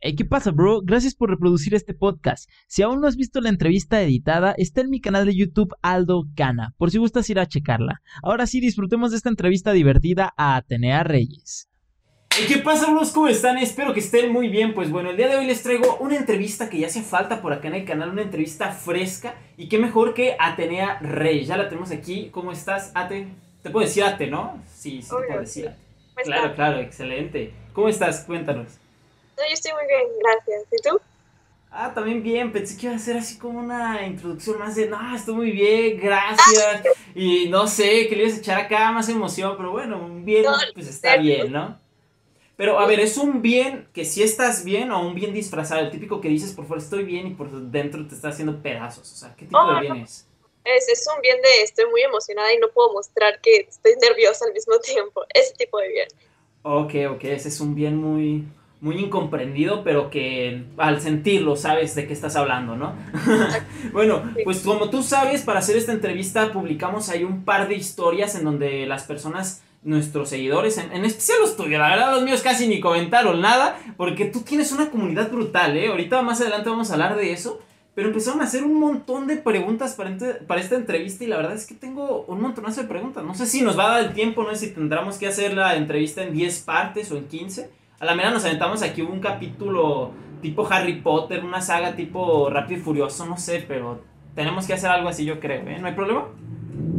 Hey, ¿qué pasa, bro? Gracias por reproducir este podcast. Si aún no has visto la entrevista editada, está en mi canal de YouTube Aldo Cana, por si gustas ir a checarla. Ahora sí, disfrutemos de esta entrevista divertida a Atenea Reyes. Hey, ¿Qué pasa, bros? ¿Cómo están? Espero que estén muy bien. Pues bueno, el día de hoy les traigo una entrevista que ya hace falta por acá en el canal, una entrevista fresca. Y qué mejor que Atenea Reyes. Ya la tenemos aquí. ¿Cómo estás, Ate? Te puedo decir Ate, ¿no? Sí, sí, te puedo sí. decir Ate. ¿Cómo Claro, claro, excelente. ¿Cómo estás? Cuéntanos. No, yo estoy muy bien, gracias. ¿Y tú? Ah, también bien, pensé que iba a ser así como una introducción más de, no, estoy muy bien, gracias. Y no sé, que le ibas a echar acá más emoción, pero bueno, un bien, No, pues está bien, ¿no? Pero a ver, ¿es un bien que sí estás bien o un bien disfrazado? El típico que dices por fuera estoy bien y por dentro te está haciendo pedazos. O sea, ¿qué tipo Oh, de no. bien es? Es, es un bien de estoy muy emocionada y no puedo mostrar que estoy nerviosa al mismo tiempo. Ese tipo de bien. Ok, ok, ese es un bien muy, muy incomprendido, pero que al sentirlo sabes de qué estás hablando, ¿no? bueno, pues como tú sabes, para hacer esta entrevista publicamos ahí un par de historias en donde las personas, nuestros seguidores, en, en especial los tuyos, la verdad los míos casi ni comentaron nada, porque tú tienes una comunidad brutal, ¿eh? Ahorita más adelante vamos a hablar de eso. Pero empezaron a hacer un montón de preguntas para, para esta entrevista y la verdad es que tengo un montonazo de preguntas. No sé si nos va a dar el tiempo, no sé si tendremos que hacer la entrevista en 10 partes o en 15. A la mera nos aventamos aquí un capítulo tipo Harry Potter, una saga tipo Rápido y Furioso, no sé, pero tenemos que hacer algo así yo creo, ¿eh? ¿No hay problema?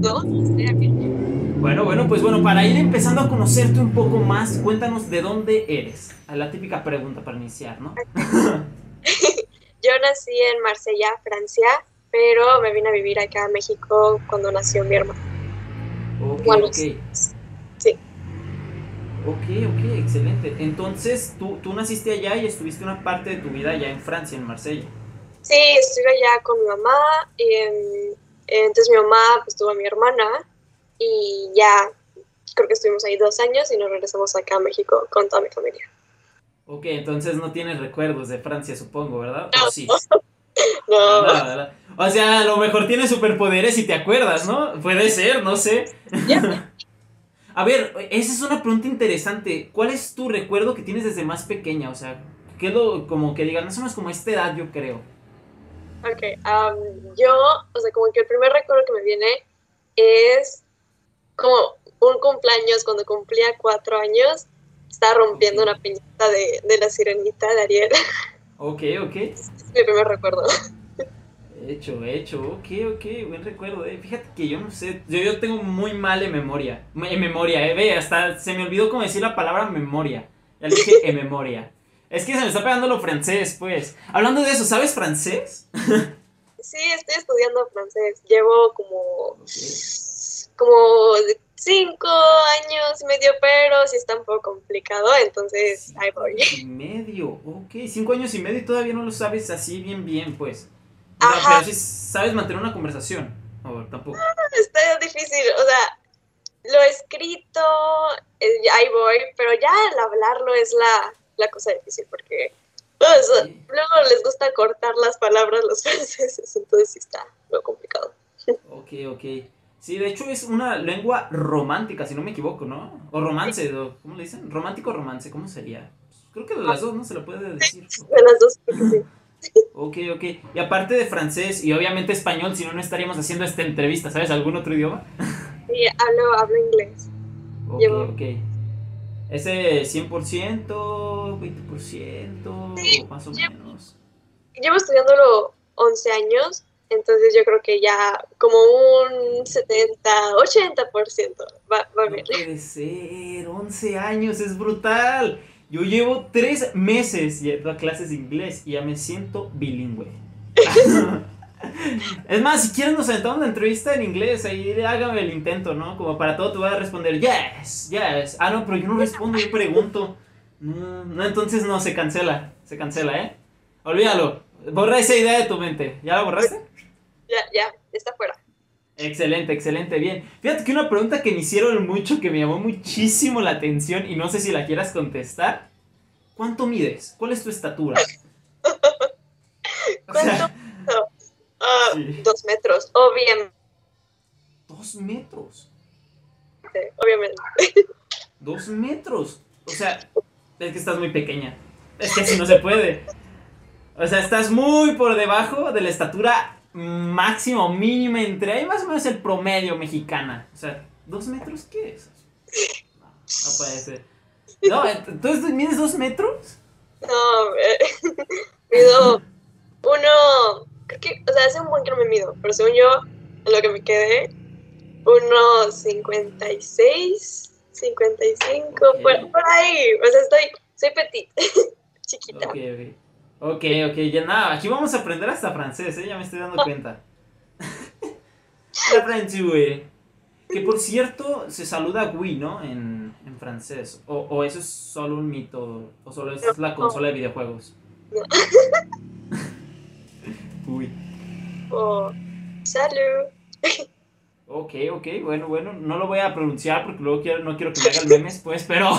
¿No? Estoy bien. Bueno, bueno, pues bueno, para ir empezando a conocerte un poco más, cuéntanos de dónde eres. La típica pregunta para iniciar, ¿no? Yo nací en Marsella, Francia, pero me vine a vivir acá a México cuando nació mi hermano. Ok, Bueno, ok. Sí. Ok, ok, excelente. Entonces, tú, tú naciste allá y estuviste una parte de tu vida allá en Francia, en Marsella. Sí, estuve allá con mi mamá. Y, em, entonces mi mamá pues tuvo a mi hermana y ya creo que estuvimos ahí dos años y nos regresamos acá a México con toda mi familia. Ok, entonces no tienes recuerdos de Francia, supongo, ¿verdad? No. ¿O sí? No, No, ¿verdad? O sea, a lo mejor tienes superpoderes y te acuerdas, ¿no? Puede ser, no sé. ya. A ver, esa es una pregunta interesante. ¿Cuál es tu recuerdo que tienes desde más pequeña? O sea, ¿qué es lo como que digan? Más o menos como esta edad, yo creo. Ok, am, yo, o sea, como que el primer recuerdo que me viene es como un cumpleaños cuando cumplía cuatro años, estaba rompiendo una piñata de, de la sirenita de Ariel. Ok, ok. es mi primer recuerdo. Hecho, hecho, ok, ok, buen recuerdo, eh. Fíjate que yo no sé, yo, yo tengo muy mal en memoria, en memoria, eh, ve, hasta se me olvidó cómo decir la palabra memoria, ya le dije en memoria. Es que se me está pegando lo francés, pues. Hablando de eso, ¿sabes francés? Sí, estoy estudiando francés. Llevo como, como cinco años y medio, pero sí está un poco complicado, entonces ahí voy. Y medio, ok, cinco años y medio y todavía no lo sabes así bien, bien, pues. Ajá. pero sí sabes mantener una conversación, o tampoco. Está difícil, o sea, lo escrito, eh, ahí voy, pero ya el hablarlo es la, la cosa difícil porque pues, Sí. luego les gusta cortar las palabras los franceses, entonces sí está lo complicado. Ok, ok. Sí, de hecho es una lengua romántica, si no me equivoco, ¿no? O romance, o- ¿cómo le dicen? Romántico o romance, ¿cómo sería? Creo que de las dos no se lo puede decir. De las dos, creo que sí. Ok, ok. Y aparte de francés y obviamente español, si no, no estaríamos haciendo esta entrevista, ¿sabes? ¿Algún otro idioma? Sí, hablo, hablo inglés. Ok, Llevo- ok. ¿Ese 100%, 20%, Sí, más o llevo- menos? Llevo estudiándolo 11 años, entonces yo creo que ya como un 70, 80% va, va No bien. puede ser, 11 años, es brutal. Yo llevo 3 meses yendo a clases de inglés y ya me siento bilingüe. es más, si quieren nos aventamos una entrevista en inglés, ahí hágame el intento, ¿no? Como para todo te voy a responder, yes, yes. Ah, no, pero yo no respondo, yo pregunto. No, no, entonces no, se cancela, se cancela, ¿eh? Olvídalo, borra esa idea de tu mente. ¿Ya la borraste? Ya, ya, está fuera. Excelente, excelente, bien. Fíjate que una pregunta que me hicieron mucho, que me llamó muchísimo la atención y no sé si la quieras contestar. ¿Cuánto mides? ¿Cuál es tu estatura? O sea, Ah, Sí. Dos metros, obviamente, dos metros. obviamente. Dos metros. O sea, es que estás muy pequeña. Es que así no se puede. O sea, estás muy por debajo de la estatura máxima o mínima entre ahí más o menos el promedio mexicana. O sea, ¿dos metros qué es? No, no puede ser. No, entonces mides dos metros. No, mido uno, creo que, o sea, hace un buen que no me mido, pero según yo, en lo que me quedé, uno 56, 55, por, por ahí, o sea, estoy, soy petit, chiquita. Ok, ok. Ok, ok, ya nada, aquí vamos a aprender hasta francés, ¿eh? ya me estoy dando cuenta. La güey. Que por cierto, se saluda oui, ¿no? En, en francés. O, o, eso es solo un mito, o solo es la consola de videojuegos. Uy. Oh, salud. Ok, ok, bueno, bueno, no lo voy a pronunciar porque luego quiero, no quiero que me hagan memes, pues, pero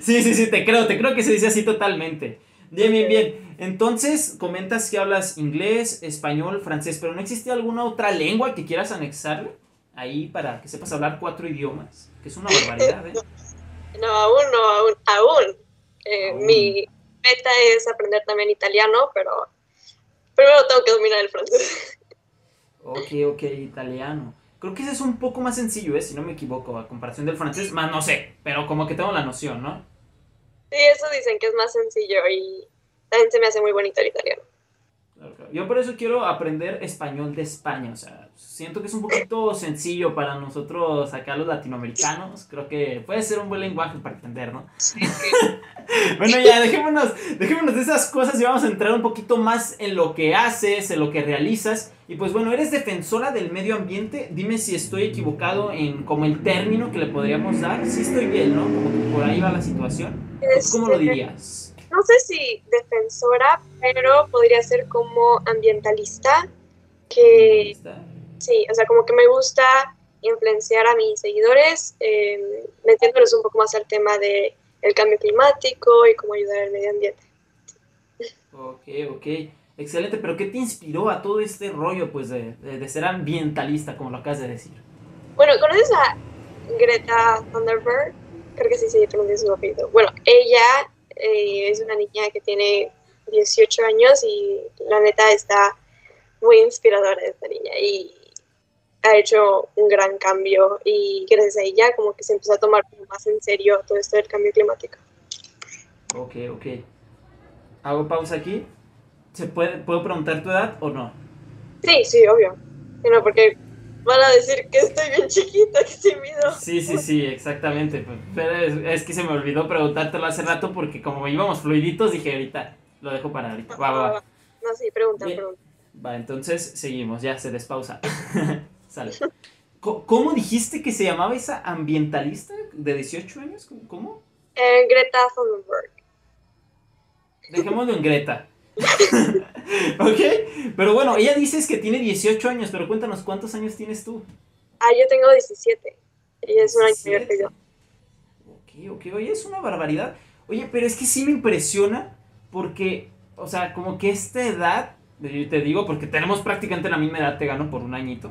sí, sí, sí, te creo, te creo que se dice así totalmente. Bien, bien, bien. Entonces, comentas que hablas inglés, español, francés, pero ¿no existe alguna otra lengua que quieras anexarle ahí para que sepas hablar cuatro idiomas? Que es una barbaridad, ¿eh? No, aún no, aún. aún. Eh, aún. Mi meta es aprender también italiano, pero primero tengo que dominar el francés. Ok, ok, italiano. Creo que ese es un poco más sencillo, ¿eh? Si no me equivoco, a comparación del francés, más no sé, pero como que tengo la noción, ¿no? Sí, eso dicen que es más sencillo y también se me hace muy bonito el italiano. Yo por eso quiero aprender español de España, o sea, siento que es un poquito sencillo para nosotros acá los latinoamericanos, creo que puede ser un buen lenguaje para entender, ¿no? Sí, bueno, ya, dejémonos, dejémonos de esas cosas y vamos a entrar un poquito más en lo que haces, en lo que realizas. Y pues bueno, eres defensora del medio ambiente. Dime si estoy equivocado en como el término que le podríamos dar. Sí estoy bien, ¿no? Como que por ahí va la situación. ¿Cómo lo dirías? No sé si defensora, pero podría ser como ambientalista. Que ¿Ambientalista? sí, o sea, como que me gusta influenciar a mis seguidores, eh, metiéndoles un poco más al tema de el cambio climático y cómo ayudar al medio ambiente. Ok, ok. Excelente, pero ¿qué te inspiró a todo este rollo, pues, de, de, de ser ambientalista, como lo acabas de decir? Bueno, ¿conoces a Greta Thunberg? Creo que sí se pronuncia su apellido. Bueno, ella eh, es una niña que tiene 18 años y la neta está muy inspiradora esta niña y ha hecho un gran cambio y gracias a ella como que se empezó a tomar más en serio todo esto del cambio climático. Ok, ok. Hago pausa aquí. ¿Se puede, ¿Puedo preguntar tu edad o no? Sí, sí, obvio. No, porque van a decir que estoy bien chiquita, que sí mido. Sí, sí, sí, exactamente. Pero es, es, que se me olvidó preguntártelo hace rato porque como íbamos fluiditos dije ahorita, lo dejo para ahorita. Va, va, va. No, sí, pregunta, Bien. pregunta. Va, entonces seguimos, ya se despausa. Sale. ¿Cómo dijiste que se llamaba esa ambientalista de 18 años? ¿Cómo? Eh, Greta Thunberg. Dejémoslo en Greta. ok, pero bueno, ella dices que tiene 18 años, pero cuéntanos, ¿cuántos años tienes tú? Ah, yo tengo 17. Ella es un año mayor que yo. Ok, ok, oye, es una barbaridad. Oye, pero es que sí me impresiona porque, o sea, como que esta edad, te digo, porque tenemos prácticamente la misma edad, te gano por un añito.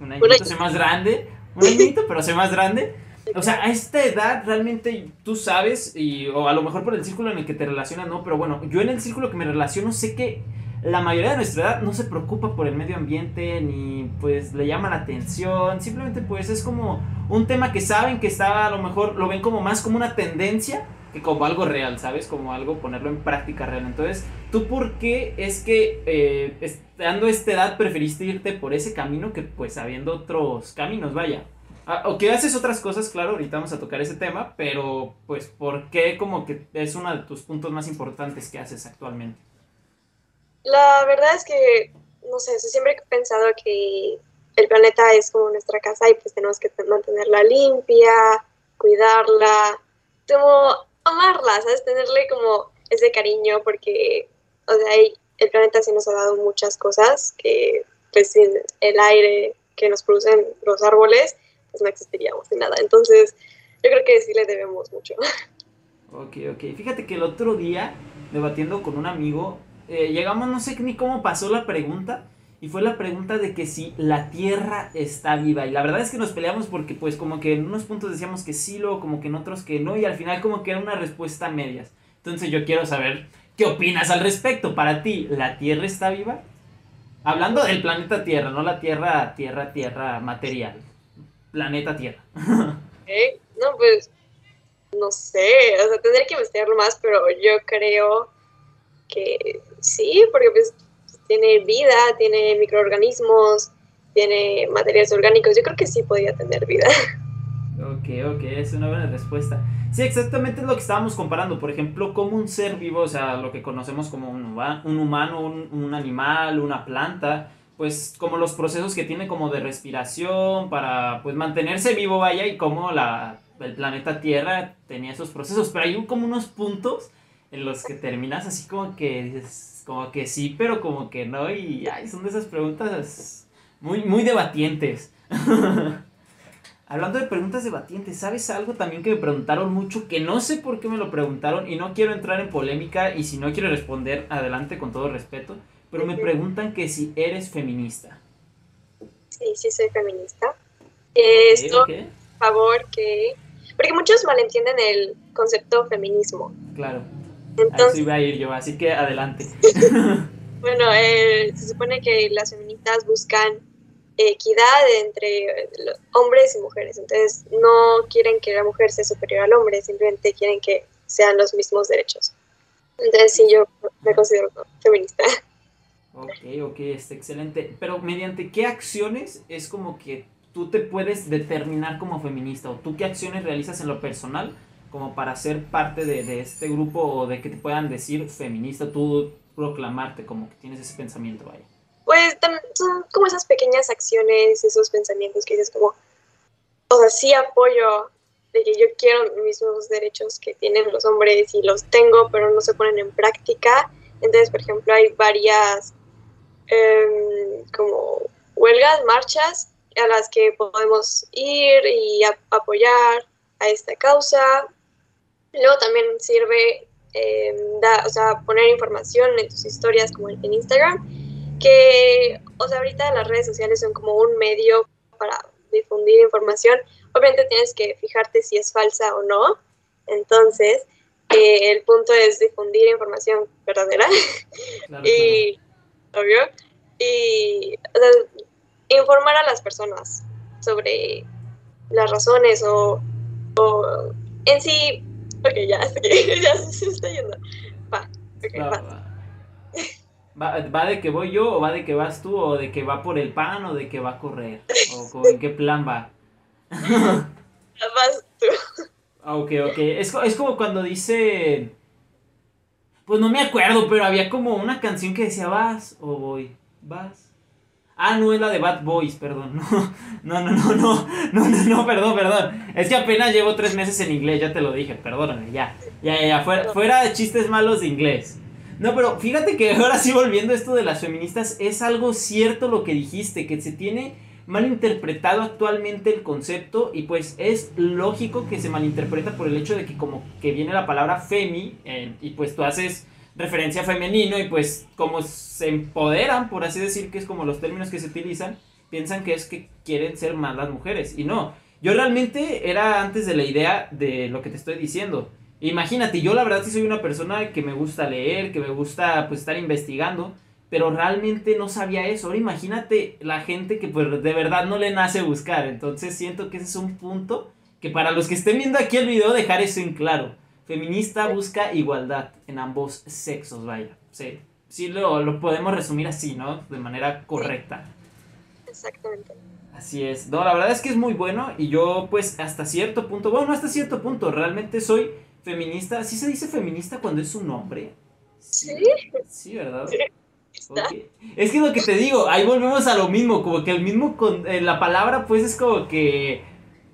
Un añito, soy más grande, un añito, pero soy más grande. O sea, a esta edad realmente tú sabes, y, o a lo mejor por el círculo en el que te relacionas, no, pero bueno, yo en el círculo que me relaciono sé que la mayoría de nuestra edad no se preocupa por el medio ambiente, ni pues le llama la atención, simplemente pues es como un tema que saben que está, a lo mejor lo ven como más como una tendencia que como algo real, ¿sabes? Como algo ponerlo en práctica real. Entonces, ¿tú por qué es que eh, estando a esta edad preferiste irte por ese camino que pues habiendo otros caminos, vaya? Ah, o que haces otras cosas, claro, ahorita vamos a tocar ese tema, pero pues ¿por qué como que es uno de tus puntos más importantes que haces actualmente? La verdad es que, no sé, siempre he pensado que el planeta es como nuestra casa y pues tenemos que mantenerla limpia, cuidarla, como amarla, ¿sabes? Tenerle como ese cariño porque, o sea, el planeta sí nos ha dado muchas cosas que pues el aire que nos producen los árboles, pues no existiríamos ni nada. Entonces, yo creo que sí le debemos mucho. Ok, ok. Fíjate que el otro día, debatiendo con un amigo, eh, llegamos, no sé ni cómo pasó la pregunta, y fue la pregunta de que si la Tierra está viva. Y la verdad es que nos peleamos porque pues como que en unos puntos decíamos que sí, luego como que en otros que no, y al final como que era una respuesta a medias. Entonces yo quiero saber qué opinas al respecto. Para ti, ¿la Tierra está viva? Hablando del planeta Tierra, no la Tierra, Tierra, Tierra material. Planeta Tierra. ¿Eh? No, pues no sé, o sea, tendría que investigarlo más, pero yo creo que sí, porque pues tiene vida, tiene microorganismos, tiene materiales orgánicos, yo creo que sí podría tener vida. Ok, ok, es una buena respuesta. Sí, exactamente es lo que estábamos comparando. Por ejemplo, como un ser vivo, o sea, lo que conocemos como un, un humano, un, un, animal, una planta, pues como los procesos que tiene como de respiración para pues mantenerse vivo, vaya, y como la, el planeta Tierra tenía esos procesos. Pero hay como unos puntos en los que terminas así como que como que sí, pero como que no, y ay, son de esas preguntas muy, muy debatientes. Hablando de preguntas debatientes, ¿sabes algo también que me preguntaron mucho? Que no sé por qué me lo preguntaron y no quiero entrar en polémica y si no quiero responder, adelante con todo respeto. Pero me preguntan que si eres feminista. Sí, sí soy feminista. Esto, okay. por favor, que... Porque muchos malentienden el concepto feminismo. Claro. Entonces, Así voy a ir yo, así que adelante. bueno, eh, se supone que las feministas buscan equidad entre hombres y mujeres. Entonces, no quieren que la mujer sea superior al hombre, simplemente quieren que sean los mismos derechos. Entonces, sí, yo me considero feminista. Ok, ok, está excelente. Pero, ¿mediante qué acciones es como que tú te puedes determinar como feminista? ¿O tú qué acciones realizas en lo personal como para ser parte de, de este grupo o de que te puedan decir feminista, tú proclamarte como que tienes ese pensamiento, vaya? pues son como esas pequeñas acciones, esos pensamientos que dices como, o sea, sí apoyo de que yo quiero mis mismos derechos que tienen los hombres y los tengo, pero no se ponen en práctica. Entonces, por ejemplo, hay varias em, como huelgas, marchas a las que podemos ir y apoyar a esta causa. Luego también sirve eh, o sea, poner información en tus historias como en Instagram que, o sea, ahorita las redes sociales son como un medio para difundir información. Obviamente tienes que fijarte si es falsa o no. Entonces, eh, el punto es difundir información verdadera. y, obvio, y informar a las personas sobre las razones o, o en sí. Ok, ya, ya se está yendo. Va, ok, va. ¿Va, de que voy yo o va de que vas tú o de que va por el pan o de que va a correr? ¿O en qué plan va? vas tú. Ah, ok, ok. Es, es como cuando dice... Pues no me acuerdo, pero había como una canción que decía vas o voy. Vas. Ah, no es la de Bad Boys, perdón. No, no, no, no, no, no, no, perdón, perdón. Es que apenas llevo tres meses en inglés, ya te lo dije, perdóname, ya. Ya, ya, Fuera, fuera de chistes malos de inglés. No, pero fíjate que ahora sí volviendo a esto de las feministas, es algo cierto lo que dijiste, que se tiene malinterpretado actualmente el concepto y pues es lógico que se malinterpreta por el hecho de que como que viene la palabra femi eh, y pues tú haces referencia a femenino y pues como se empoderan, por así decir, que es como los términos que se utilizan, piensan que es que quieren ser más las mujeres y no. Yo realmente era antes de la idea de lo que te estoy diciendo. Imagínate, yo la verdad sí soy una persona que me gusta leer, que me gusta pues estar investigando, pero realmente no sabía eso. Ahora imagínate la gente que pues de verdad no le nace buscar. Entonces siento que ese es un punto que para los que estén viendo aquí el video dejar eso en claro. Feminista busca igualdad en ambos sexos, vaya. Sí, sí lo, lo podemos resumir así, ¿no? De manera correcta. Exactamente. Así es. No, la verdad es que es muy bueno y yo pues hasta cierto punto, bueno, hasta cierto punto, realmente soy feminista, ¿sí se dice feminista cuando es un hombre? Sí. Sí, ¿verdad? Es que lo que te digo, ahí volvemos a lo mismo, como que el mismo, con, eh, la palabra pues es como que,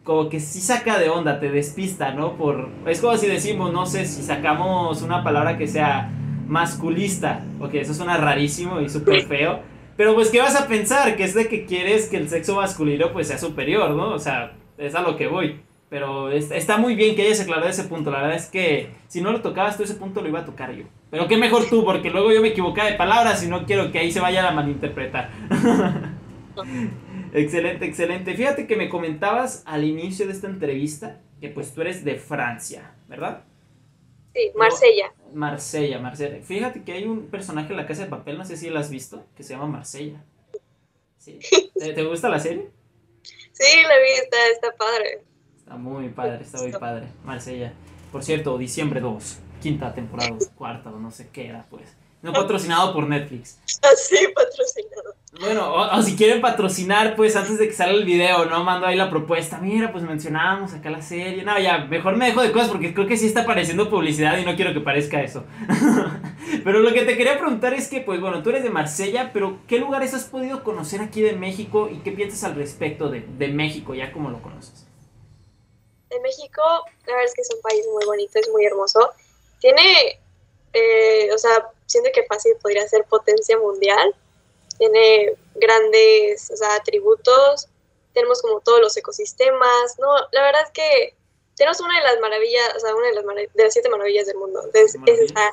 como que sí saca de onda, te despista, ¿no? Por, es como si decimos, no sé, si sacamos una palabra que sea masculista, ok, eso suena rarísimo y súper feo, pero pues ¿qué vas a pensar? Que es de que quieres que el sexo masculino pues sea superior, ¿no? O sea, es a lo que voy. Pero está muy bien que hayas aclarado ese punto. La verdad es que si no lo tocabas tú ese punto lo iba a tocar yo. Pero qué mejor tú, porque luego yo me equivocaba de palabras y no quiero que ahí se vaya a malinterpretar. excelente, excelente. Fíjate que me comentabas al inicio de esta entrevista que pues tú eres de Francia, ¿verdad? Sí, Marsella. Marsella, Marsella. Fíjate que hay un personaje en la casa de papel, no sé si lo has visto, que se llama Marsella. Sí. ¿Te, te gusta la serie? Sí, la vi, está, está padre. Está muy padre, está muy padre. Marsella. Por cierto, diciembre 2, quinta temporada, cuarta o no sé qué era, pues. No patrocinado por Netflix. Así, patrocinado. Bueno, o, o si quieren patrocinar, pues antes de que salga el video, ¿no? Mando ahí la propuesta. Mira, pues mencionamos acá la serie. No, ya, mejor me dejo de cosas porque creo que sí está apareciendo publicidad y no quiero que parezca eso. pero lo que te quería preguntar es que, pues bueno, tú eres de Marsella, pero ¿qué lugares has podido conocer aquí de México y qué piensas al respecto de, de México, ya como lo conoces? De México, la verdad es que es un país muy bonito, es muy hermoso. Tiene, eh, o sea, siento que fácil podría ser potencia mundial. Tiene grandes, o sea, atributos. Tenemos como todos los ecosistemas. No, la verdad es que tenemos una de las maravillas, o sea, una de las, marav- de las siete maravillas del mundo. Entonces, eso está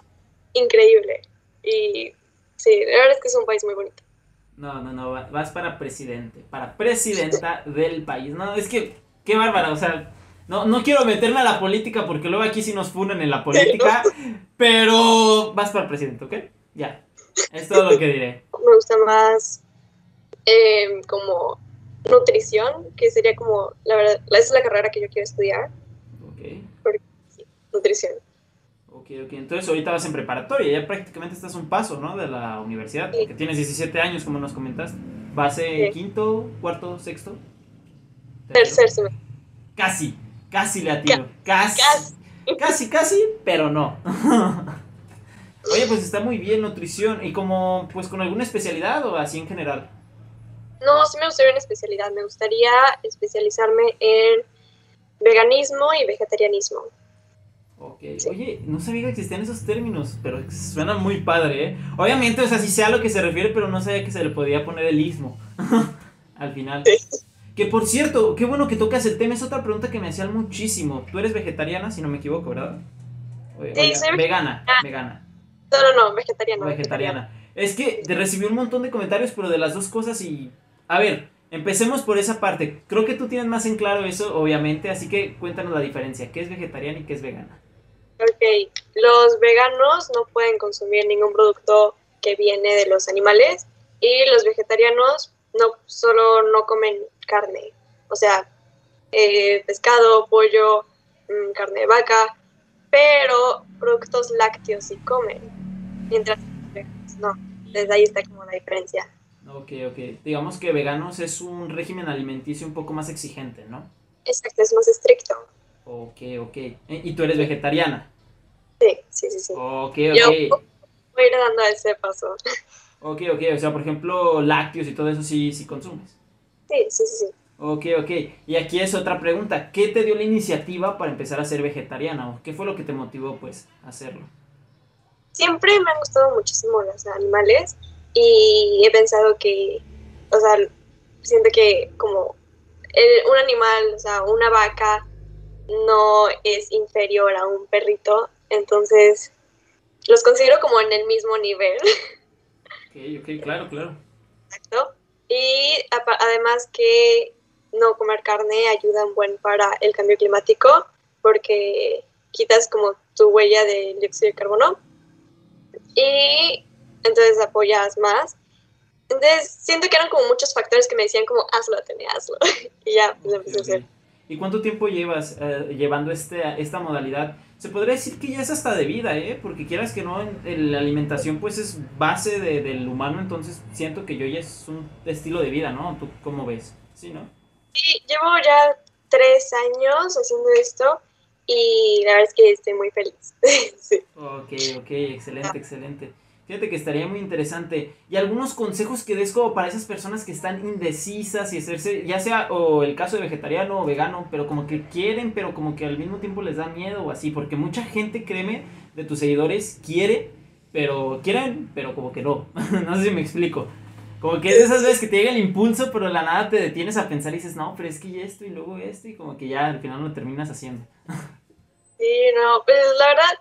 increíble. Y sí, la verdad es que es un país muy bonito. No, no, no, va- vas para presidente, para presidenta del país. No, es que, qué bárbara, o sea, no, no quiero meterme a la política porque luego aquí sí nos funan en la política, pero vas para presidente, ¿ok? Ya, es todo lo que diré. Me gusta más eh, como nutrición, que sería como, la verdad, esa es la carrera que yo quiero estudiar, Ok, nutrición. ok, ok. Entonces ahorita vas en preparatoria, ya prácticamente estás un paso, ¿no? De la universidad, Sí. porque tienes 17 años, como nos comentaste. ¿Vas en Sí. quinto, cuarto, sexto? Tercer semestre. Casi, casi le atiro. Casi. Casi. Casi, casi, pero no. Oye, pues está muy bien nutrición. ¿Y como, pues con alguna especialidad o así en general? No, sí me gustaría una especialidad. Me gustaría especializarme en veganismo y vegetarianismo. Ok. Sí. Oye, no sabía que existían esos términos, pero suena muy padre, ¿eh? Obviamente, o sea, sí sé a lo que se refiere, pero no sabía que se le podía poner el ismo. Al final. Que por cierto, qué bueno que tocas el tema. Es otra pregunta que me hacían muchísimo. Tú eres vegetariana, si no me equivoco, ¿verdad? Sí, soy vegana, vegana. No, no, no, vegetariano. vegetariana. Es que recibí un montón de comentarios, pero de las dos cosas y... A ver, empecemos por esa parte. Creo que tú tienes más en claro eso, obviamente, así que cuéntanos la diferencia. ¿Qué es vegetariana y qué es vegana? Ok, los veganos no pueden consumir ningún producto que viene de los animales y los vegetarianos no solo no comen carne, o sea, eh, pescado, pollo, mm, carne de vaca, pero productos lácteos sí comen, mientras no. Desde ahí está como la diferencia. Ok, ok. Digamos que veganos es un régimen alimenticio un poco más exigente, ¿no? Exacto, es más estricto. Ok, ok. Eh, ¿Y tú eres vegetariana? Sí, sí, sí, sí. Ok, Yo ok. voy a ir dando ese paso. Ok, ok. O sea, por ejemplo, lácteos y todo eso sí, sí consumes. Sí, sí, sí. Ok, ok. Y aquí es otra pregunta. ¿Qué te dio la iniciativa para empezar a ser vegetariana? ¿O qué fue lo que te motivó, pues, a hacerlo? siempre me han gustado muchísimo los animales y he pensado que, o sea, siento que como el- un animal, o sea, una vaca no es inferior a un perrito, entonces los considero como en el mismo nivel, Ok, ok, claro, claro. exacto. Y además que no comer carne ayuda un buen para el cambio climático porque quitas como tu huella de dióxido de carbono y entonces apoyas más. Entonces siento que eran como muchos factores que me decían como hazlo, Tene, hazlo. y ya, pues empecé a hacer. ¿Y cuánto tiempo llevas eh, llevando este, esta modalidad? Se podría decir que ya es hasta de vida, ¿eh? Porque quieras que no, en- en la alimentación pues es base de- del humano, entonces siento que yo ya es un estilo de vida, ¿no? ¿Tú cómo ves? Sí, ¿no? Sí, llevo ya tres años haciendo esto y la verdad es que estoy muy feliz. sí. Ok, ok, excelente, excelente. Fíjate que estaría muy interesante. Y algunos consejos que des como para esas personas que están indecisas y hacerse, ya sea o el caso de vegetariano o vegano, pero como que quieren, pero como que al mismo tiempo les da miedo o así. Porque mucha gente, créeme, de tus seguidores quiere, pero quieren, pero como que no. no sé si me explico. Como que es de esas veces que te llega el impulso, pero de la nada te detienes a pensar y dices, no, pero es que esto y luego esto, y como que ya al final lo terminas haciendo. Sí, no, pues la verdad,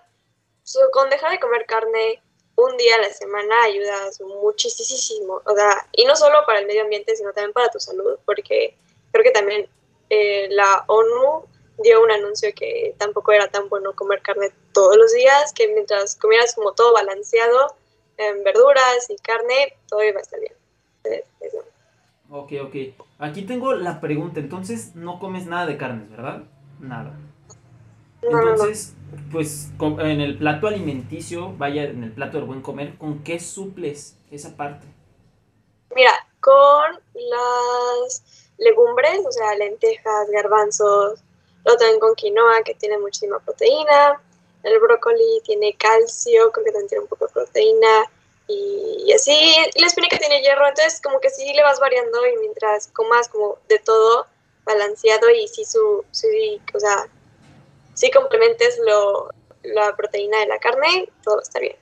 con dejar de comer carne un día a la semana ayudas muchísimo, o sea, y no solo para el medio ambiente, sino también para tu salud, porque creo que también eh, la ONU dio un anuncio que tampoco era tan bueno comer carne todos los días, que mientras comieras como todo balanceado, en verduras y carne, todo iba a estar bien. Eh, eso. Ok, ok. Aquí tengo la pregunta. Entonces, no comes nada de carnes, ¿verdad? Nada. No, no, no. Pues en el plato alimenticio, vaya, en el plato del buen comer, ¿con qué suples esa parte? Mira, con las legumbres, o sea, lentejas, garbanzos, luego también con quinoa, que tiene muchísima proteína. El brócoli tiene calcio, creo que también tiene un poco de proteína. Y, así, y la espinaca tiene hierro, entonces como que sí le vas variando y mientras comas como de todo balanceado y sí su, sí, o sea, sí complementes lo, la proteína de la carne, todo va a estar bien.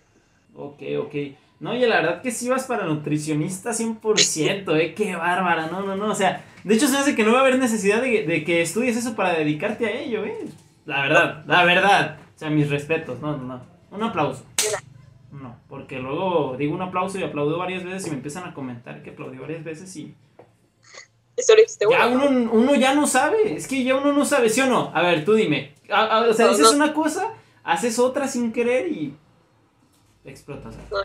Ok, ok. No, oye, la verdad que sí vas para nutricionista 100%, ¿eh? Qué bárbara, no, no, no. O sea, de hecho se hace que no va a haber necesidad de, de que estudies eso para dedicarte a ello, ¿eh? La verdad, la verdad. O sea, mis respetos, no, no, no. Un aplauso. No, porque luego digo un aplauso y aplaudo varias veces y me empiezan a comentar que aplaudí varias veces y Y ya uno, ¿no? uno, uno ya no sabe. Es que ya uno no sabe, ¿sí o no? A ver, tú dime. A- a- o sea, No, dices no. una cosa, haces otra sin querer y explotas. No,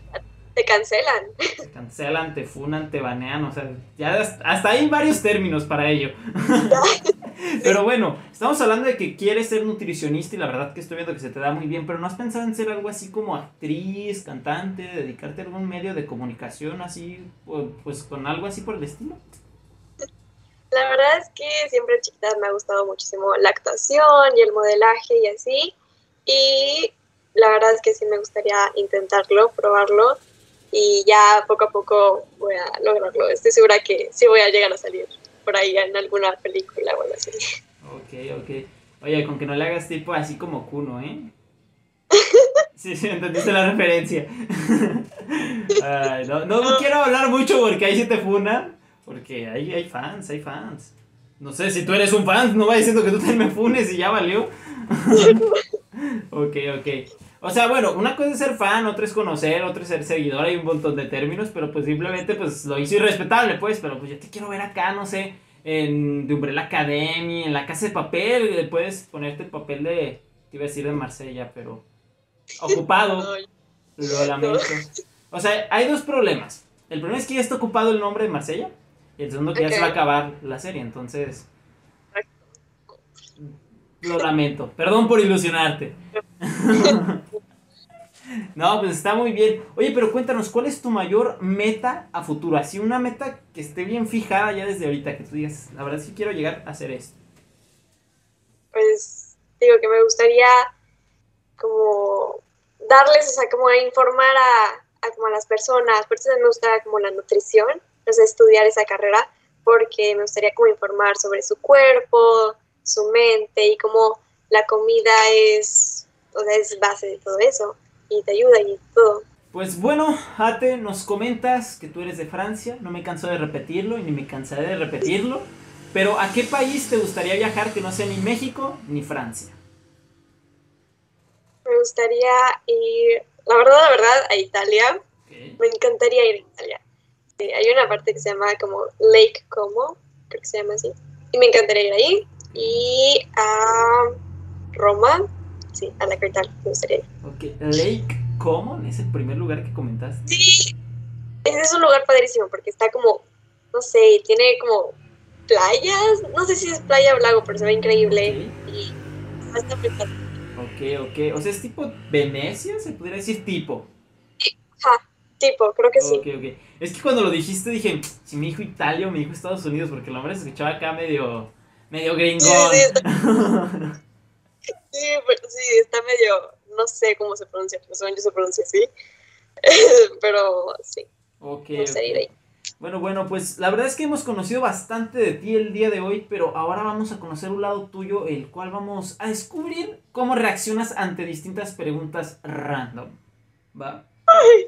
te cancelan. Te cancelan, te funan, te banean, o sea, ya hasta hasta hay varios términos para ello. pero bueno, estamos hablando de que quieres ser nutricionista y la verdad que estoy viendo que se te da muy bien, pero ¿no has pensado en ser algo así como actriz, cantante, dedicarte a algún medio de comunicación así, pues con algo así por el estilo? La verdad es que siempre chiquita me ha gustado muchísimo la actuación y el modelaje y así. Y la verdad es que sí me gustaría intentarlo, probarlo. Y ya poco a poco voy a lograrlo. Estoy segura que sí voy a llegar a salir por ahí en alguna película o algo así. Ok, ok. Oye, con que no le hagas tipo así como Kuno, ¿eh? Sí, sí, entendiste la referencia. Ay, no, no, no quiero hablar mucho porque ahí sí te funan. Porque ahí hay fans, hay fans. No sé, si tú eres un fan, no va diciendo que tú también me funes y ya valió. ok, ok. O sea, bueno, una cosa es ser fan, otra es conocer, otra es ser seguidor, hay un montón de términos, pero pues simplemente pues lo hizo irrespetable, pues, pero pues yo te quiero ver acá, no sé, en The Umbrella Academy, en la casa de papel, puedes ponerte el papel de, te iba a decir de Marsella, pero ocupado, lo lamento. O sea, hay dos problemas. El primero es que ya está ocupado el nombre de Marsella, y el segundo que ya se va a acabar la serie, entonces... Lo lamento. Perdón por ilusionarte. No, pues está muy bien. Oye, pero cuéntanos, ¿cuál es tu mayor meta a futuro? Así una meta que esté bien fijada ya desde ahorita, que tú digas, la verdad es que quiero llegar a hacer esto. Pues digo que me gustaría como darles, o sea, como informar a, a como a las personas. Por eso me gusta como la nutrición, sea, estudiar esa carrera, porque me gustaría como informar sobre su cuerpo, su mente y cómo la comida es, o sea, es base de todo eso y te ayuda y todo. Pues bueno, Ate, nos comentas que tú eres de Francia, no me canso de repetirlo y ni me cansaré de repetirlo, pero ¿a qué país te gustaría viajar que no sea ni México ni Francia? Me gustaría ir, la verdad, la verdad, a Italia. Ok. Me encantaría ir a Italia. Sí, hay una parte que se llama como Lake Como, creo que se llama así. Y me encantaría ir ahí. Y a Roma, sí, a la capital, me gustaría ir. Ok, Lake Common es el primer lugar que comentaste. Sí, ese es un lugar padrísimo porque está como, no sé, tiene como playas, no sé si es playa o lago, pero se ve increíble. Y está. Ok, ok, o sea, es tipo Venecia, se podría decir tipo. Tipo, creo que sí. Ok, ok. Es que cuando lo dijiste dije, si me dijo Italia o me dijo Estados Unidos, porque el hombre se escuchaba acá medio, medio gringón. Sí, sí, Sí, pero sí, está medio, no sé cómo se pronuncia, pero según yo se pronuncia así. pero sí, ok, me gustaría ir ok. ahí. Bueno, bueno, pues la verdad es que hemos conocido bastante de ti el día de hoy, pero ahora vamos a conocer un lado tuyo, el cual vamos a descubrir cómo reaccionas ante distintas preguntas random. ¿Va?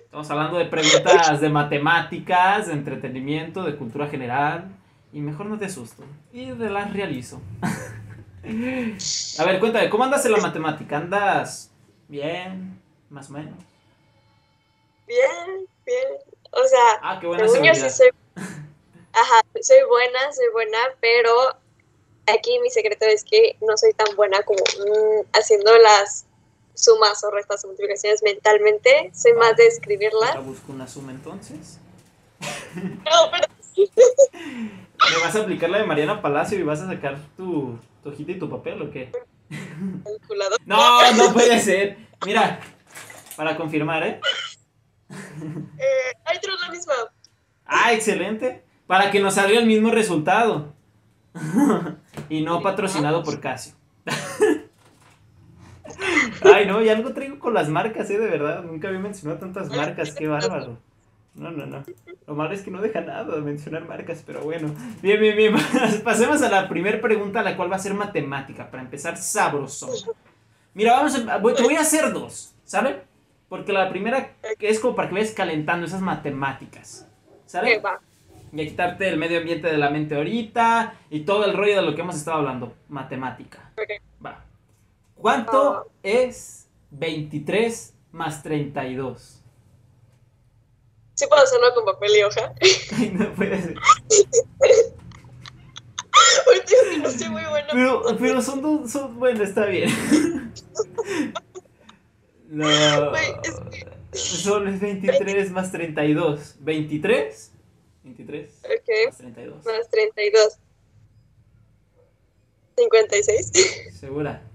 Estamos hablando de preguntas de matemáticas, de entretenimiento, de cultura general. Y mejor no te asusto. Y de las realizo. a ver, cuéntame, ¿cómo andas en la matemática? ¿Andas bien? Más o menos. Bien, bien. O sea, Ah, qué buena según sí soy. Ajá, soy buena, soy buena, pero aquí mi secreto es que no soy tan buena como mm, haciendo las sumas o restas o multiplicaciones mentalmente, soy más de Ahora escribirlas. busco una suma entonces. No, pero ¿Me vas a aplicar la de Mariana Palacio y vas a sacar tu, tu hojita y tu papel o qué? calculador. No, no puede ser. Mira, para confirmar, ¿eh? Eh, la misma. Ah, excelente. Para que nos salga el mismo resultado. y no patrocinado por Casio. Ay, no, y algo traigo con las marcas, ¿eh? De verdad. Nunca había mencionado tantas marcas. Qué bárbaro. No, no, no. Lo malo es que no deja nada de mencionar marcas, pero bueno. Bien, bien, bien. Pasemos a la primera pregunta, la cual va a ser matemática, para empezar sabroso. Mira, vamos a, voy- te voy a hacer dos, ¿sale? Porque la primera es como para que vayas calentando esas matemáticas, va. Y a quitarte el medio ambiente de la mente ahorita y todo el rollo de lo que hemos estado hablando, matemática. Va. ¿Cuánto Ah. es 23 más 32? Sí puedo hacerlo con papel y hoja. Ay, no puede ser. Uy, que no soy muy buena. Pero, pero son dos, son, bueno, está bien. No. Son es 23 más 32. ¿23? 23 Ok, más 32. más 32. 56. ¿Segura?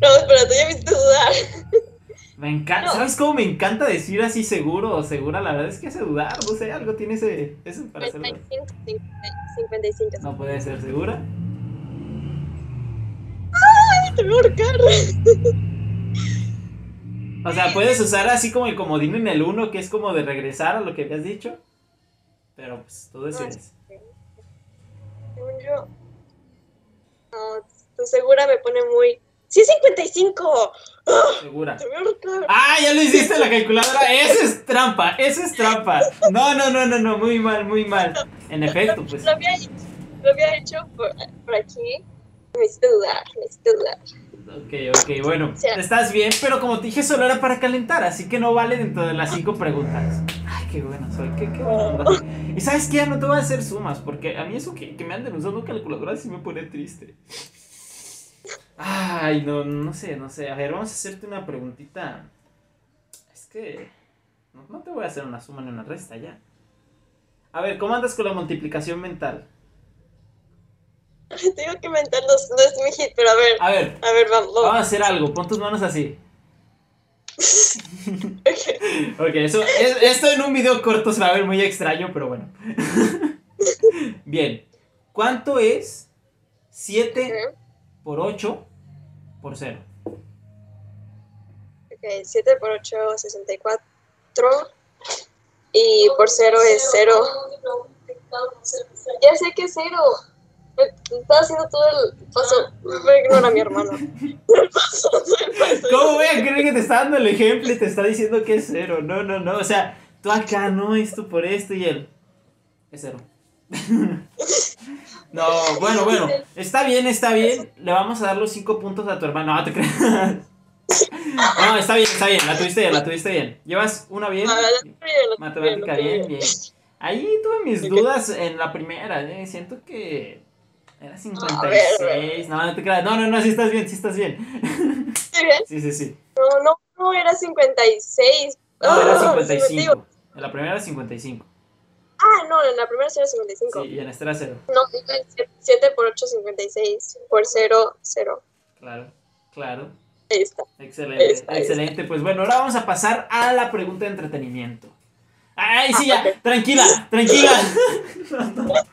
No, espérate, ya me hiciste dudar. Me encanta, No. ¿sabes cómo me encanta decir así seguro o segura? La verdad es que hace dudar, no sé, algo tiene ese, eso para hacer dudar. 55, 55. No puede ser segura. Te voy a. O sea, puedes usar así como el comodín en el 1, que es como de regresar a lo que habías dicho. Pero pues tú decides. Según yo. No, tu segura me pone muy. ¡Sí, es 55! Segura. Te voy a ahorcar. ¡Ah, ya lo hiciste en la calculadora! Eso es trampa, eso es trampa. No, no, no, no, no, muy mal, muy mal. En efecto, pues. Lo había hecho, lo había hecho por, por aquí. Me hiciste dudar, me hiciste dudar. Ok, ok, bueno, Sí. estás bien, pero como te dije, solo era para calentar, así que no vale dentro de las cinco preguntas. Ay, qué bueno soy, qué, qué buena onda soy. Y sabes qué, no te voy a hacer sumas, porque a mí eso que, que me anden usando calculadoras sí me pone triste. Ay, no, no sé, no sé. A ver, vamos a hacerte una preguntita. Es que no, no te voy a hacer una suma ni una resta ya. A ver, ¿cómo andas con la multiplicación mental? Tengo que inventar los, no es mi hit, pero a ver, A ver, a ver, vamos. vamos a hacer algo. Pon tus manos así. Ok. Ok, eso, es- esto en un video corto se va a ver muy extraño, pero bueno. Bien, ¿cuánto es 7 Ok, por 8 por 0? ok, 7 por 8, 64. Y por 0 es 0. Ya sé que es 0. Estaba haciendo todo el paso. Voy a ignorar a mi hermano. El paso, el paso. ¿Cómo voy a creer que te está dando el ejemplo y te está diciendo que es 0? No, no, no, o sea, tú acá, no, esto por esto y él. Es 0. No, bueno, bueno, está bien, está bien. Le vamos a dar los 5 puntos a tu hermano. No, te creas. No, está bien, está bien, la tuviste bien, la tuviste bien. ¿Llevas una bien? Ah, Matemática bien, bien. Ahí tuve mis dudas en la primera, ¿eh? siento que era 56. No, no te creas. No, no, no, sí estás bien, sí estás bien. ¿Estoy bien? Sí, sí, sí. No, no, no, era 56. No, era Ah, 55. En la primera era 55. Ah, no, en la primera sí era 55. Sí, y en esta era 0. No, 7 por 8, 56. Por 0, 0. Claro, claro. Ahí está. Excelente, Ahí está, ahí excelente. Pues bueno, ahora vamos a pasar a la pregunta de entretenimiento. Ay, sí, Ah, ya, tranquila, tranquila.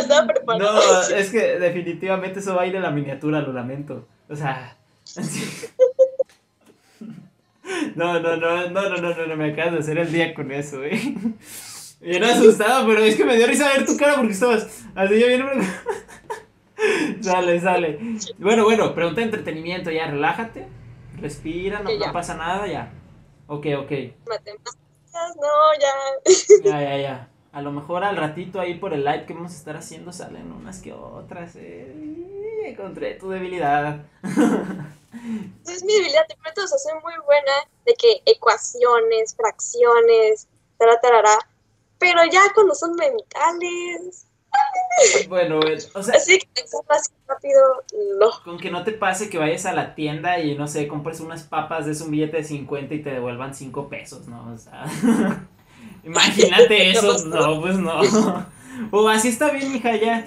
Estaba preparado. No, es que definitivamente eso va a ir en la miniatura, lo lamento. O sea. No, no, no, no, no, no, no, no, me acabas de hacer el día con eso, eh. Bien asustado, pero es que me dio risa ver tu cara porque estabas así ya bien. Sale, sale. Bueno, bueno, pregunta de entretenimiento, ya, relájate. Respira, no, Sí, ya. no pasa nada, ya. Ok, ok. Matemáticas, no, ya. Ya, ya, ya. A lo mejor al ratito ahí por el live que vamos a estar haciendo salen unas que otras. Eh. Encontré tu debilidad. Es mi debilidad, de pronto, o sea, soy muy buena de que ecuaciones, fracciones, tará, tarará. Pero ya cuando son mentales, Bueno, o sea, Así que así rápido, no. con que no te pase que vayas a la tienda y no sé, compres unas papas, des un billete de 50 y te devuelvan 5 pesos, ¿no? O sea, imagínate eso, no, pues no. O así está bien, mija, ya.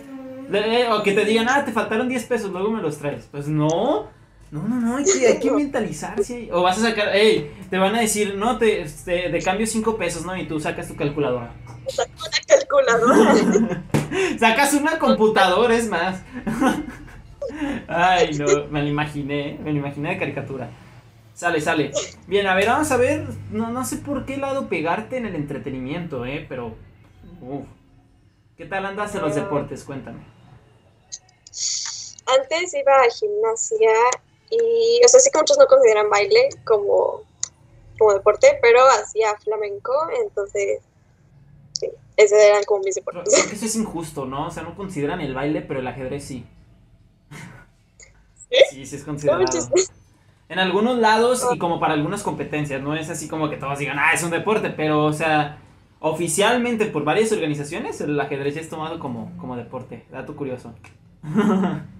O que te digan, ah, te faltaron 10 pesos, luego me los traes. Pues no. No, no, no, hay que, hay que mentalizarse. O vas a sacar, hey, te van a decir, no, te, te, de cambio 5 pesos, ¿no? Y tú sacas tu calculadora. Una calculadora. Sacas una computadora, es más. Ay, no, me lo imaginé, me lo imaginé de caricatura. Sale, sale. Bien, a ver, vamos a ver. No, no sé por qué lado pegarte en el entretenimiento, eh, pero. uf. ¿Qué tal andas en los deportes? Cuéntame. Antes iba a gimnasia y, o sea, sí que muchos no consideran baile como, como deporte, pero hacía flamenco, entonces, sí, esos eran como mis deportes. creo que eso es injusto, ¿no? O sea, no consideran el baile, pero el ajedrez sí. Sí, sí es considerado. En algunos lados y como para algunas competencias, no es así como que todos digan, ah, es un deporte, pero, o sea, oficialmente por varias organizaciones el ajedrez es tomado como, como deporte. Dato curioso.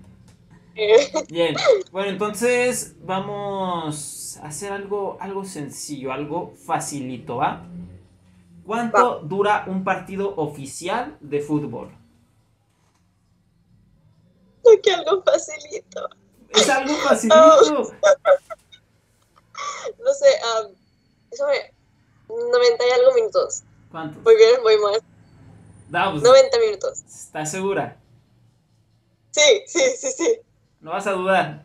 Bien, bueno, entonces vamos a hacer algo, algo sencillo, algo facilito, ¿va? ¿Cuánto dura un partido oficial de fútbol? que algo facilito. Es algo facilito. No sé, um, déjame, 90 y algo minutos. ¿Cuánto? Muy bien, voy más. No, pues, 90 minutos. ¿Estás segura? Sí, sí, sí, sí. No vas a dudar.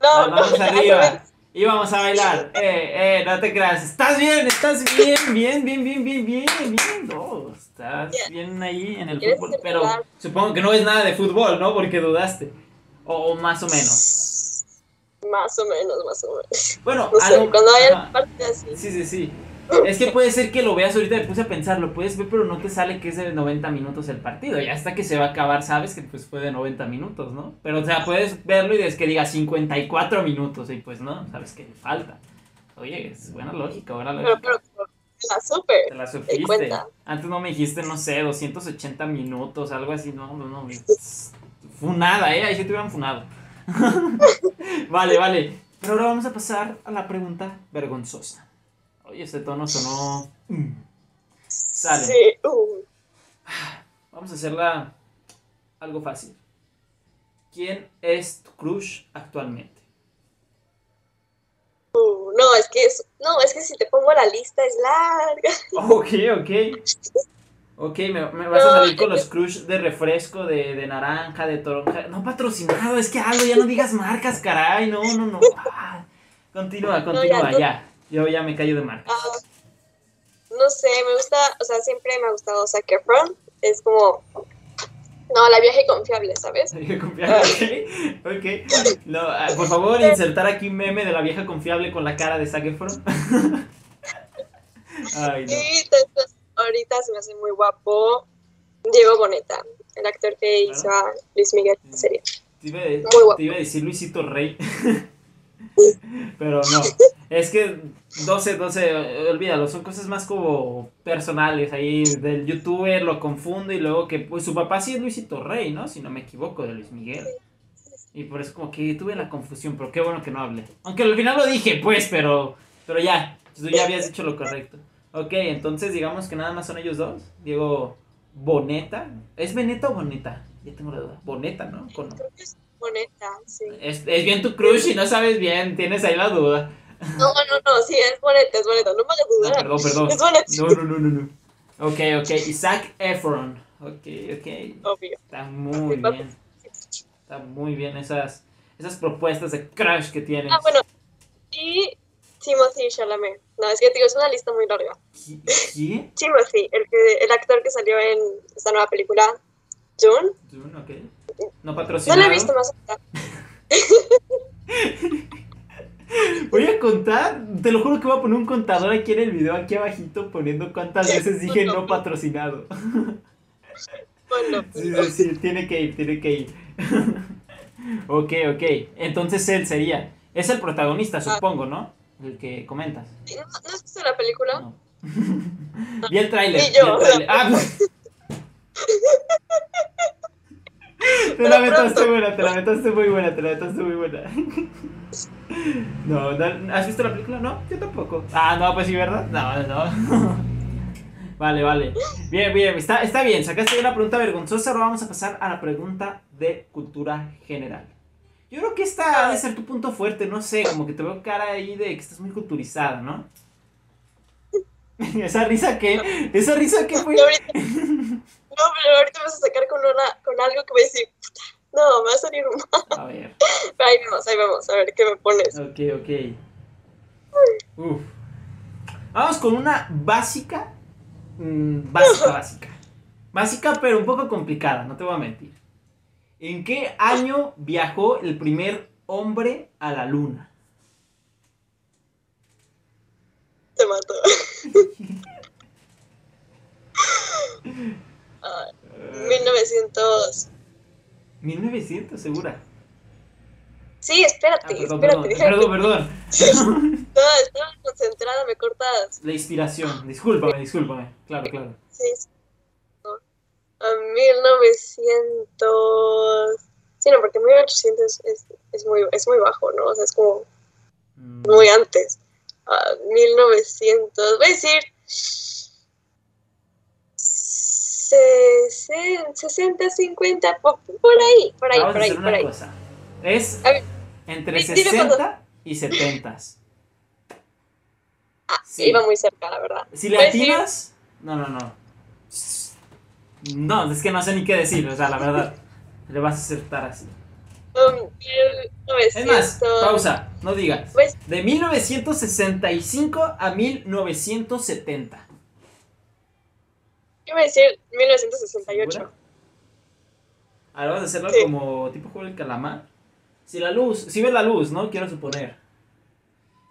No, no, vamos ya, arriba. 90. Y vamos a bailar. Eh, eh, no te creas. Estás bien, estás bien, bien, bien, bien, bien, bien, bien. No, estás Bien. ahí en el ¿Quieres fútbol. Pero supongo que no es nada de fútbol, ¿no? Porque dudaste. O, o más o menos. Más o menos, más o menos. Bueno, No sé, algo- cuando hay ajá. una parte así. Sí, sí, sí. Es que puede ser que lo veas ahorita, me puse a pensar, lo puedes ver, pero no te sale que es de 90 minutos el partido. Y hasta que se va a acabar, sabes que pues fue de 90 minutos, ¿no? Pero, o sea, puedes verlo y es que diga 54 minutos y pues no, sabes que falta. Oye, es buena lógica, buena lógica. pero, pero, la super. Te la supiste. Antes no me dijiste, no sé, 280 minutos, algo así, no, no, no. Funada, ¿eh? Ahí sí te hubieran funado. vale, vale. Pero ahora vamos a pasar a la pregunta vergonzosa. Oye, este tono sonó. mm. Sale. Sí, uh, Vamos a hacerla algo fácil. ¿Quién es tu crush actualmente? uh, no, es que es, no, es que si te pongo la lista es larga. Ok, ok. Ok, me, me vas a salir con los crush de refresco, de, de naranja, de toronja. No patrocinado, es que algo, ya no digas marcas, caray. No, no, no. Ah, continúa, continúa, no. ya. Yo ya me callo de marcas. Ah, no sé, me gusta, o sea, siempre me ha gustado Zac Efron. Es como, no, la viaje confiable, ¿sabes? Hay que confiar, ok. Ok. No, ah, por favor, insertar aquí un meme de la vieja confiable con la cara de Zac Efron. Ay, no. Y después, ahorita se me hace muy guapo Diego Boneta, el actor que hizo a Luis Miguel en la serie. Te iba, a- Muy guapo. te iba a decir Luisito Rey. Pero no. Es que 12, 12, olvídalo, son cosas más como personales ahí del youtuber, lo confundo y luego que pues su papá sí es Luisito Rey, ¿no? Si no me equivoco, de Luis Miguel. Y por eso como que tuve la confusión, pero qué bueno que no hablé. Aunque al final lo dije, pues, pero pero ya, tú ya habías dicho lo correcto. Ok, entonces digamos que nada más son ellos dos. Diego Boneta. ¿Es Beneta o Boneta? Ya tengo la duda. Boneta, ¿no? Con- Sí. es, es bien tu crush y no sabes bien, tienes ahí la duda. No, no, no, sí, es Boneta, es Boneta, no me hagas No, dudar. perdón, perdón. Es Boneta, No, no, no, no, no. Ok, ok. Isaac Efron. Ok, ok. obvio. Está muy bien. Está muy bien esas, esas propuestas de crush que tienes. Ah, bueno, y Timothy Chalamet. No, es que te digo, es una lista muy larga. ¿Qui- ¿Quién? Timothy, el, que, el actor que salió en esta nueva película, June. Dune, ok. No No patrocinado. la he visto más. Voy a contar, te lo juro que voy a poner un contador aquí en el video, aquí abajito, poniendo cuántas veces dije no patrocinado. Bueno, Sí, tiene que ir, tiene que ir. ok, ok. Entonces él sería. Es el protagonista, supongo, ¿no? El que comentas. ¿no, ¿no has visto la película? No. Vi el tráiler. Ni yo. vi el. Ah, pues. Te la metaste buena, te la metaste muy buena, te la metaste muy buena. No, no, ¿has visto la película? No, yo tampoco. Ah, no, pues sí, ¿verdad? No, no. Vale, vale. Bien, bien, está, está bien. Sacaste una pregunta vergonzosa. Ahora vamos a pasar a la pregunta de cultura general. Yo creo que esta ha de ser tu punto fuerte, no sé, como que te veo cara ahí de que estás muy culturizada, ¿no? ¿Esa risa qué? ¿Esa risa qué fue? No, pero ahorita vas a sacar con, una, con algo que voy a decir, no, me va a salir mal. A ver. Pero ahí vamos, ahí vamos, a ver qué me pones. Ok, ok. Uf. Vamos con una básica. mm, básica, básica. Básica, pero un poco complicada, no te voy a mentir. ¿En qué año viajó el primer hombre a la luna? Te mato. Ah, 1900. 1900, segura. Sí, espérate, Ah, perdón, espérate. perdón, perdón, perdón. No, estaba concentrada, me cortas. La inspiración. Discúlpame, discúlpame. Claro, claro. Sí, sí. No. A 1900. Sí, no, porque 1800 es, es, muy, es muy bajo, ¿no? O sea, es como Mm, muy antes. Ah, 1900. Voy a decir. 60, 60, 50, por, ahí, por ahí, Vamos por a ahí, hacer por una ahí. cosa. Es A ver, entre di- dime cuándo. 60 y 70. Ah, Sí. iba muy cerca, la verdad. Si le a atinas. No, no, no. No, es que no sé ni qué decir, o sea, la verdad. Le vas a acertar así. Um, Es 1900. más, pausa, no digas. Pues- De 1965 a 1970. Yo voy a decir 1968. ¿Segura? Ahora vamos a hacerlo Sí. como tipo juego del calamar. Si la luz, si ves la luz, ¿no? Quiero suponer.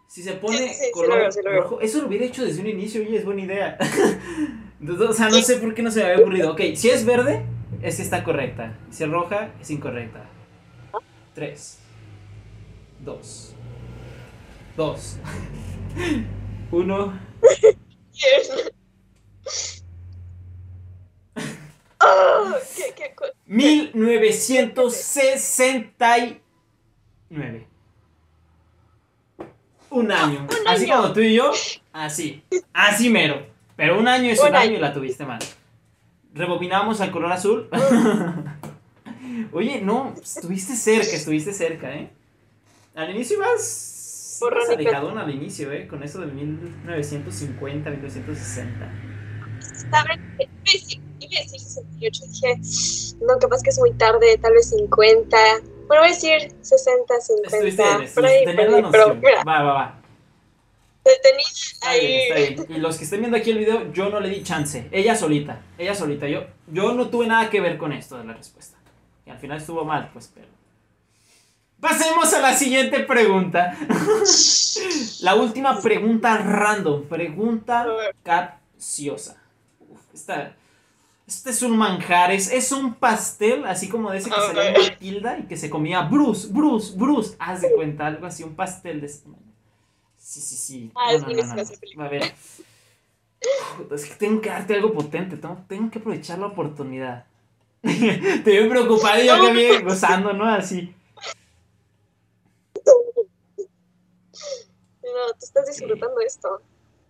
Si se pone Sí, sí, color lo veo, rojo, eso lo hubiera hecho desde un inicio, oye, es buena idea. O sea, no sé por qué no se me había ocurrido. Ok, si es verde, es que está correcta. Si es roja, es incorrecta. 3, 2, 2, 1. Ah, ¿qué, qué, cu- 1969. Un año. Un Así año. como tú y yo, así. Así mero. Pero un año es Un un año año. y la tuviste mal. Rebobinamos al color azul. Oye, no, estuviste cerca, estuviste cerca, ¿eh? Al inicio ibas. Radical. alejadón al inicio, ¿eh? Con eso de 1950, 1960. ¿Sabes? Iba 68. Dije, no, capaz que es muy tarde, tal vez 50. Bueno, voy a decir 60, 50. Estuviste bien, por ahí, por ahí. Pero mira, Va, va, va. tenía Está bien, está ahí. bien. Y los que estén viendo aquí el video, yo no le di chance. Ella solita, ella solita. Yo, yo no tuve nada que ver con esto de la respuesta. Y al final estuvo mal, pues, pero. Pasemos a la siguiente pregunta. la última pregunta random. Pregunta capciosa. Uf, esta, este es un manjar, es, es un pastel, así como de ese que A salía en. Matilda y que se comía Bruce, Bruce, Bruce. Haz de cuenta, algo así, un pastel de ese tamaño. Sí, sí, sí. Ah, No, es no, no. A ver. Es que tengo que darte algo potente, tengo, tengo que aprovechar la oportunidad. Te veo preocupado y yo bien gozando, ¿no? Así. No, tú estás disfrutando esto.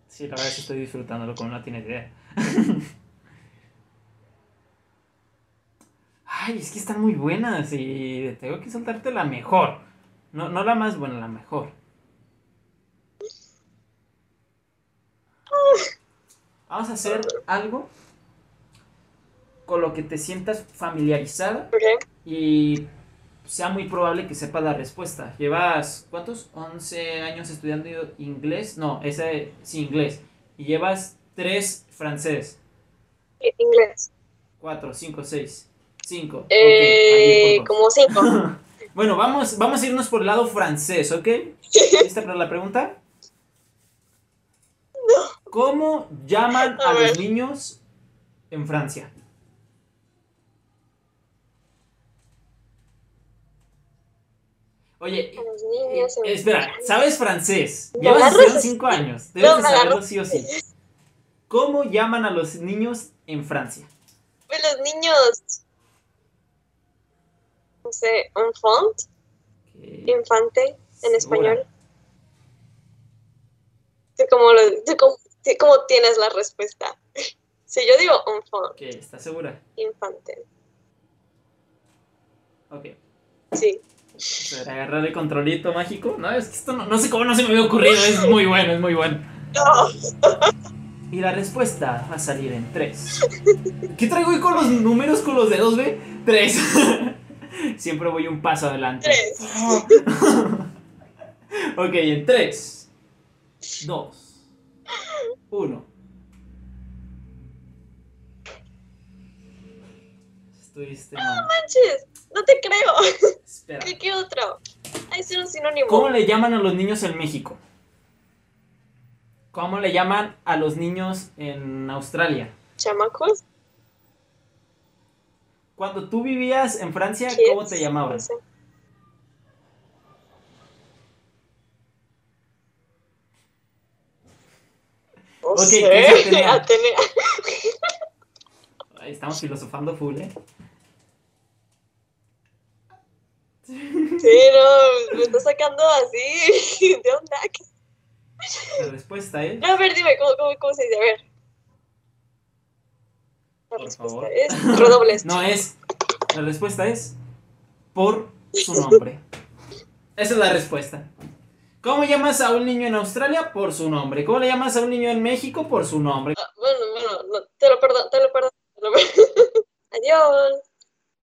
Sí, la verdad es que estoy disfrutándolo como no tienes idea. Ay, es que están muy buenas y tengo que soltarte la mejor. No, no la más buena, la mejor. Vamos a hacer algo con lo que te sientas familiarizada y sea muy probable que sepas la respuesta. ¿Llevas cuántos? 11 años estudiando inglés. No, ese sí, inglés. Y llevas 3 francés. Eh, Inglés. 4, 5, 6. 5. Eh, como cinco. Bueno, vamos, vamos a irnos por el lado francés, ¿ok? ¿Lista para la pregunta? ¿Cómo llaman a, A los niños en Francia? Oye, A los niños. en- Eh, espera, ¿sabes francés? Agarras estudiando así. 5 años. Debes No, de saberlo sí o sí. ¿Cómo llaman a los niños en Francia? Pues los niños. Un font, infante en español. ¿Tú cómo, lo, tú cómo- tú cómo tienes la respuesta? Si yo digo un font, Ok, ¿estás segura? infante. Ok. Sí. Vamos a ver, agarrar el controlito mágico. No, es que esto no, no sé cómo no se me había ocurrido. Es muy bueno, es muy bueno. No. Y la respuesta va a salir en 3. ¿Qué traigo hoy con los números, con los dedos, ve? 3. Siempre voy un paso adelante. Tres. ok, en 3, 2, 1. Estuviste mal. Manches, no te creo. Espera. ¿Qué, qué otro? Hay ser un sinónimo. ¿Cómo le llaman a los niños en México? ¿Cómo le llaman a los niños en Australia? ¿Chamacos? Cuando tú vivías en Francia, ¿cómo te llamaban? no Ok, sé. estamos filosofando full, ¿eh? Sí, no, me está sacando así de onda. La respuesta es. A ver, dime, ¿cómo, cómo, cómo se dice? A ver. Por favor. es redobles. No es. La respuesta es. Por su nombre. Esa es la respuesta. ¿Cómo llamas a un niño en Australia? Por su nombre. ¿Cómo le llamas a un niño en México? Por su nombre. Ah, bueno, bueno, no, te lo perdono, te lo perdono. te lo perdono. Adiós.